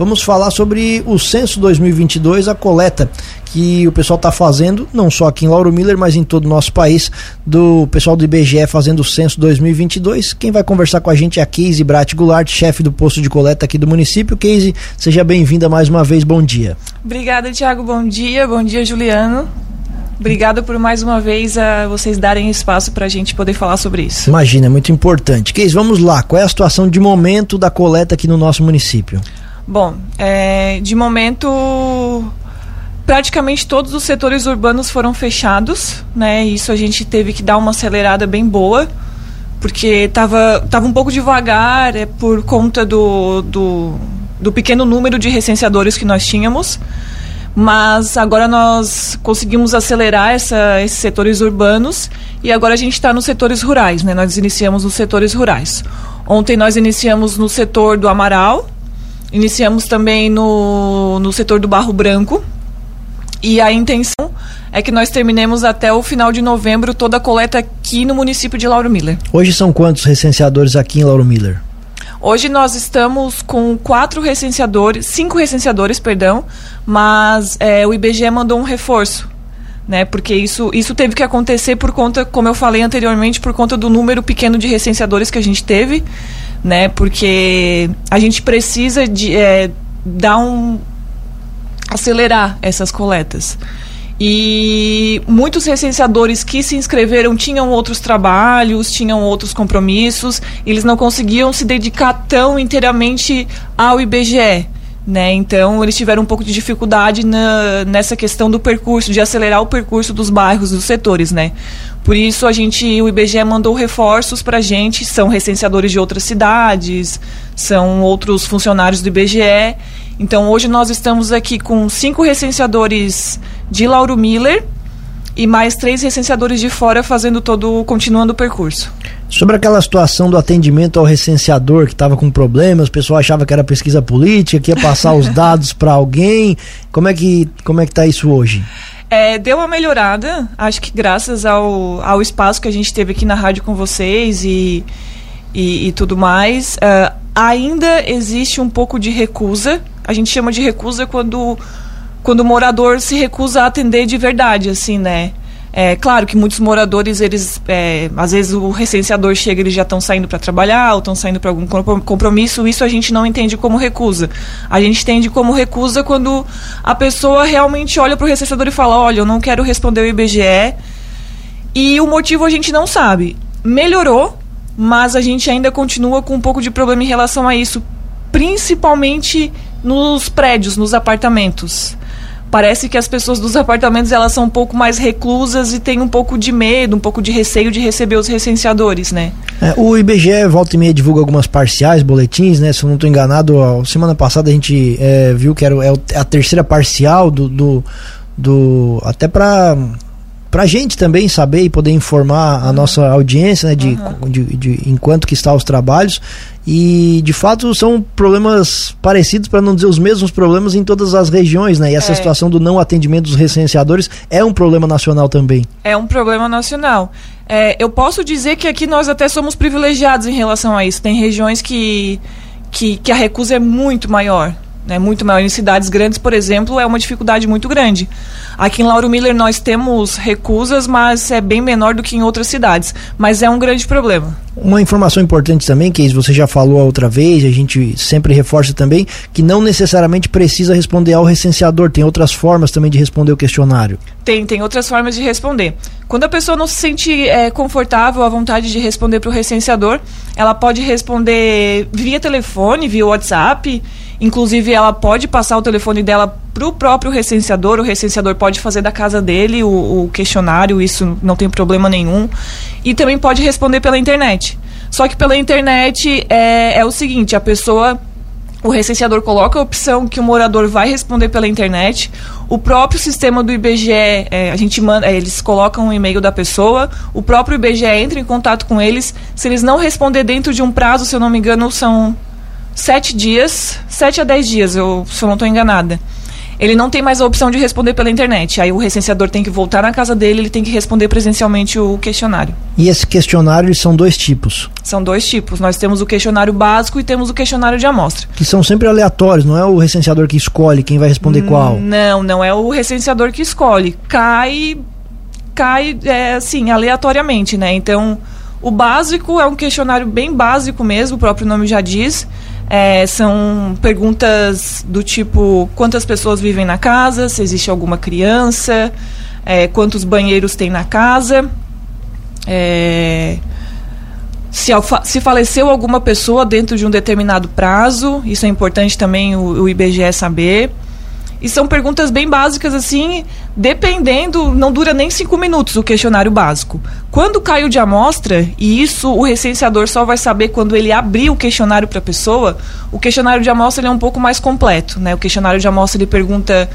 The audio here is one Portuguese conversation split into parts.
Vamos falar sobre o censo 2022, a coleta que o pessoal está fazendo, não só aqui em Lauro Miller, mas em todo o nosso país, do pessoal do IBGE fazendo o censo 2022. Quem vai conversar com a gente é a Keise Brat Goulart, chefe do posto de coleta aqui do município. Keise, seja bem-vinda mais uma vez, bom dia. Obrigada, Tiago, bom dia, bom dia, Juliano. Obrigada por mais uma vez a vocês darem espaço para a gente poder falar sobre isso. Imagina, é muito importante. Keise, vamos lá, qual é a situação de momento da coleta aqui no nosso município? Bom, é, de momento praticamente todos os setores urbanos foram fechados, né? Isso a gente teve que dar uma acelerada bem boa, porque estava tava um pouco devagar é, por conta do, do, do pequeno número de recenseadores que nós tínhamos. Mas agora nós conseguimos acelerar essa, esses setores urbanos e agora a gente está nos setores rurais, né? Nós iniciamos nos setores rurais. Ontem nós iniciamos no setor do Amaral, Iniciamos também no, no setor do Barro Branco. E a intenção é que nós terminemos até o final de novembro toda a coleta aqui no município de Lauro Miller. Hoje são quantos recenseadores aqui em Lauro Miller? Hoje nós estamos com quatro recenseadores, cinco recenseadores, perdão, mas é, o IBGE mandou um reforço, né? Porque isso, isso teve que acontecer por conta, como eu falei anteriormente, por conta do número pequeno de recenseadores que a gente teve né? Porque a gente precisa de é, dar um acelerar essas coletas. E muitos recenseadores que se inscreveram tinham outros trabalhos, tinham outros compromissos, eles não conseguiam se dedicar tão inteiramente ao IBGE. Né? Então eles tiveram um pouco de dificuldade na, nessa questão do percurso, de acelerar o percurso dos bairros, dos setores, né? Por isso a gente, o IBGE mandou reforços para a gente, são recenseadores de outras cidades, são outros funcionários do IBGE. Então hoje nós estamos aqui com cinco recenseadores de Lauro Miller e mais três recenseadores de fora fazendo todo, continuando o percurso. Sobre aquela situação do atendimento ao recenseador que estava com problemas, o pessoal achava que era pesquisa política, que ia passar os dados para alguém. Como é que como é que tá isso hoje? É, deu uma melhorada, acho que graças ao, ao espaço que a gente teve aqui na rádio com vocês e, e, e tudo mais. Uh, ainda existe um pouco de recusa. A gente chama de recusa quando, quando o morador se recusa a atender de verdade, assim, né? É claro que muitos moradores, eles, é, às vezes o recenseador chega, eles já estão saindo para trabalhar ou estão saindo para algum compromisso. Isso a gente não entende como recusa. A gente entende como recusa quando a pessoa realmente olha para o recenseador e fala: Olha, eu não quero responder o IBGE. E o motivo a gente não sabe. Melhorou, mas a gente ainda continua com um pouco de problema em relação a isso, principalmente nos prédios, nos apartamentos parece que as pessoas dos apartamentos elas são um pouco mais reclusas e têm um pouco de medo, um pouco de receio de receber os recenseadores, né? É, o IBGE volta e meia divulga algumas parciais, boletins, né? Se eu não estou enganado, a semana passada a gente é, viu que era é a terceira parcial do, do, do até para para a gente também saber e poder informar a nossa audiência, né, de, uhum. de, de, de, enquanto que está os trabalhos. E de fato são problemas parecidos, para não dizer os mesmos problemas em todas as regiões, né? E essa é. situação do não atendimento dos recenseadores é um problema nacional também. É um problema nacional. É, eu posso dizer que aqui nós até somos privilegiados em relação a isso. Tem regiões que, que, que a recusa é muito maior né, muito maior. Em cidades grandes, por exemplo, é uma dificuldade muito grande. Aqui em Lauro Miller nós temos recusas, mas é bem menor do que em outras cidades. Mas é um grande problema. Uma informação importante também, que você já falou a outra vez, a gente sempre reforça também, que não necessariamente precisa responder ao recenseador, tem outras formas também de responder o questionário. Tem, tem outras formas de responder. Quando a pessoa não se sente é, confortável à vontade de responder para o recenseador, ela pode responder via telefone, via WhatsApp Inclusive, ela pode passar o telefone dela para o próprio recenseador, o recenseador pode fazer da casa dele o, o, questionário, isso não tem problema nenhum. E também pode responder pela internet. Só que pela internet é, é o seguinte: a pessoa o recenseador coloca a opção que o morador vai responder pela internet. O próprio sistema do IBGE, é, a gente manda, é, eles colocam o um e-mail da pessoa, o próprio IBGE entra em contato com eles. Se eles não responder dentro de um prazo, se eu não me engano, são sete dias, sete a dez dias, eu, se eu não estou enganada. Ele não tem mais a opção de responder pela internet. Aí o recenseador tem que voltar na casa dele, ele tem que responder presencialmente o questionário. E esse questionário são dois tipos? São dois tipos. Nós temos o questionário básico e temos o questionário de amostra. Que são sempre aleatórios, não é o recenseador que escolhe quem vai responder hum, qual? Não, não é o recenseador que escolhe. Cai, cai é, assim, aleatoriamente, né? Então, o básico é um questionário bem básico mesmo, o próprio nome já diz. É, são perguntas do tipo quantas pessoas vivem na casa, se existe alguma criança, é, quantos banheiros tem na casa, é, se, se, faleceu alguma pessoa dentro de um determinado prazo, isso é importante também o, o IBGE saber. E são perguntas bem básicas, assim, dependendo, não dura nem cinco minutos o questionário básico. Quando caiu de amostra, e isso o recenseador só vai saber quando ele abrir o questionário para a pessoa, o questionário de amostra é um pouco mais completo. Né? O questionário de amostra ele pergunta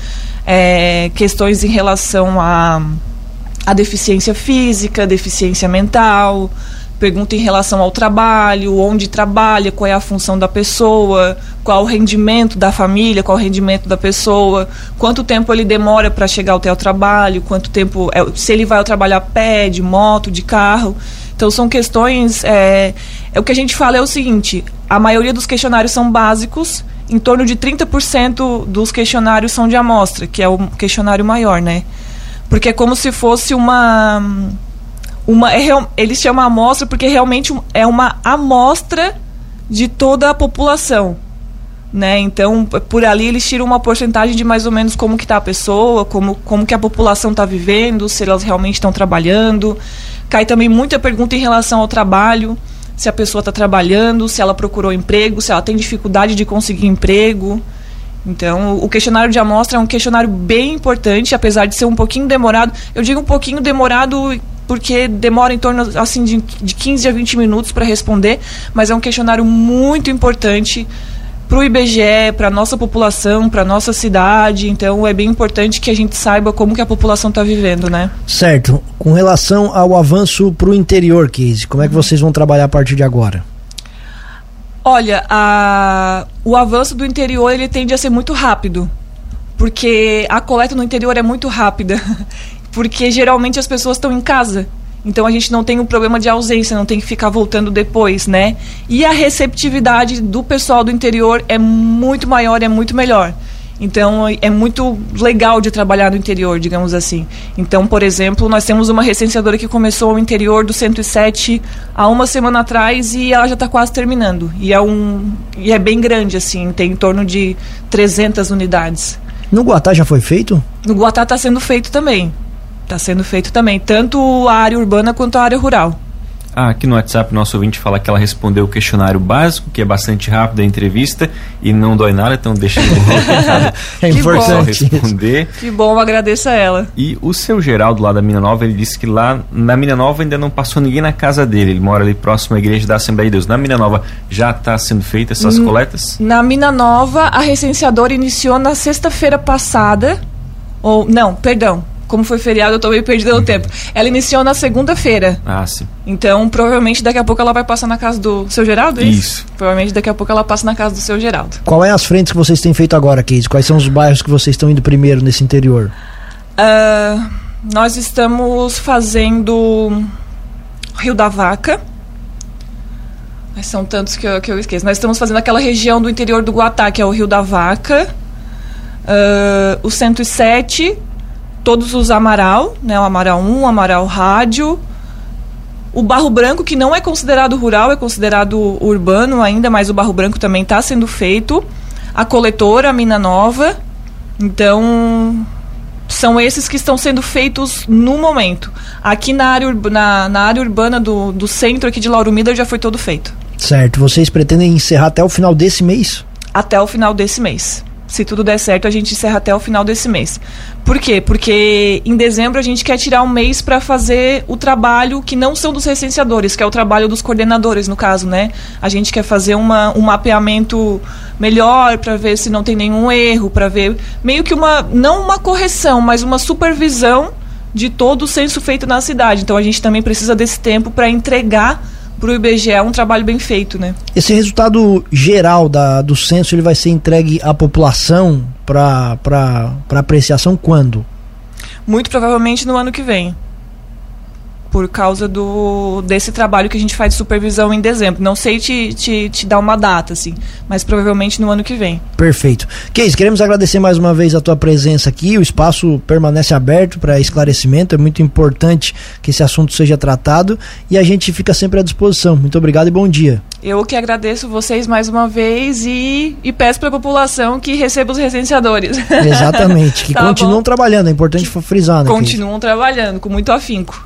é, questões em relação a, a deficiência física, deficiência mental, pergunta em relação ao trabalho, onde trabalha, qual é a função da pessoa, qual o rendimento da família, qual o rendimento da pessoa, quanto tempo ele demora para chegar até o trabalho, quanto tempo, é, se ele vai ao trabalho a pé, de moto, de carro. Então são questões. É, é o que a gente fala é o seguinte: a maioria dos questionários são básicos, em torno de 30% dos questionários são de amostra, que é o questionário maior, né? Porque é como se fosse uma uma é, eles chamam amostra porque realmente é uma amostra de toda a população. Né? Então, por ali eles tiram uma porcentagem de mais ou menos como que está a pessoa, como, como que a população está vivendo, se elas realmente estão trabalhando. Cai também muita pergunta em relação ao trabalho, se a pessoa está trabalhando, se ela procurou emprego, se ela tem dificuldade de conseguir emprego. Então, o questionário de amostra é um questionário bem importante, apesar de ser um pouquinho demorado. Eu digo um pouquinho demorado porque demora em torno assim de, de 15 a 20 minutos para responder, mas é um questionário muito importante para o IBGE, para a nossa população, para a nossa cidade. Então é bem importante que a gente saiba como que a população está vivendo, né? Certo. Com relação ao avanço para o interior, Casey, como é que vocês vão trabalhar a partir de agora? Olha, a, o avanço do interior ele tende a ser muito rápido, porque a coleta no interior é muito rápida. Porque geralmente as pessoas estão em casa. Então a gente não tem um problema de ausência, não tem que ficar voltando depois, né? E a receptividade do pessoal do interior é muito maior, é muito melhor. Então é muito legal de trabalhar no interior, digamos assim. Então, por exemplo, nós temos uma recenseadora que começou no interior do 107 há uma semana atrás e ela já está quase terminando. E é um e é bem grande assim, tem em torno de 300 unidades. No Guatá já foi feito? No Guatá está sendo feito também. Está sendo feito também, tanto a área urbana quanto a área rural. Ah, aqui no WhatsApp, nosso ouvinte fala que ela respondeu o questionário básico, que é bastante rápido a entrevista e não dói nada, então deixa eu É importante responder. Que bom, agradeço a ela. E o seu Geraldo, lá da Mina Nova, ele disse que lá na Mina Nova ainda não passou ninguém na casa dele. Ele mora ali próximo à igreja da Assembleia de Deus. Na Mina Nova já está sendo feita essas hum, coletas? Na Mina Nova, a recenseadora iniciou na sexta-feira passada. Ou, não, perdão, como foi feriado, eu tô meio perdida no uhum. tempo. Ela iniciou na segunda-feira. Ah, sim. Então, provavelmente daqui a pouco ela vai passar na casa do seu Geraldo, é isso? isso? Provavelmente daqui a pouco ela passa na casa do seu Geraldo. Qual é as frentes que vocês têm feito agora, Keise? Quais são os bairros que vocês estão indo primeiro nesse interior? Uh, nós estamos fazendo Rio da Vaca. Mas são tantos que eu, que eu esqueço. Nós estamos fazendo aquela região do interior do Guatá, que é o Rio da Vaca. Uh, o 107 todos os Amaral, né, o Amaral 1, o Amaral Rádio, o Barro Branco, que não é considerado rural, é considerado urbano ainda, mas o Barro Branco também está sendo feito, a coletora, a Mina Nova, então são esses que estão sendo feitos no momento. Aqui na área, na, na área urbana do, do centro aqui de Lauro Miller já foi todo feito. Certo, vocês pretendem encerrar até o final desse mês? Até o final desse mês se tudo der certo, a gente encerra até o final desse mês. Por quê? Porque em dezembro a gente quer tirar um mês para fazer o trabalho que não são dos recenseadores, que é o trabalho dos coordenadores, no caso, né? A gente quer fazer uma, um mapeamento melhor para ver se não tem nenhum erro, para ver meio que uma, não uma correção, mas uma supervisão de todo o censo feito na cidade. Então a gente também precisa desse tempo para entregar para o IBGE é um trabalho bem feito, né? Esse resultado geral da, do censo ele vai ser entregue à população para apreciação quando? Muito provavelmente no ano que vem por causa do desse trabalho que a gente faz de supervisão em dezembro. Não sei te, te, te dar uma data, assim, mas provavelmente no ano que vem. Perfeito. Keis, queremos agradecer mais uma vez a tua presença aqui. O espaço permanece aberto para esclarecimento. É muito importante que esse assunto seja tratado e a gente fica sempre à disposição. Muito obrigado e bom dia. Eu que agradeço vocês mais uma vez e, e peço para a população que receba os recenseadores. Exatamente, que tá continuam bom. trabalhando, é importante frisar, né? Continuam trabalhando com muito afinco.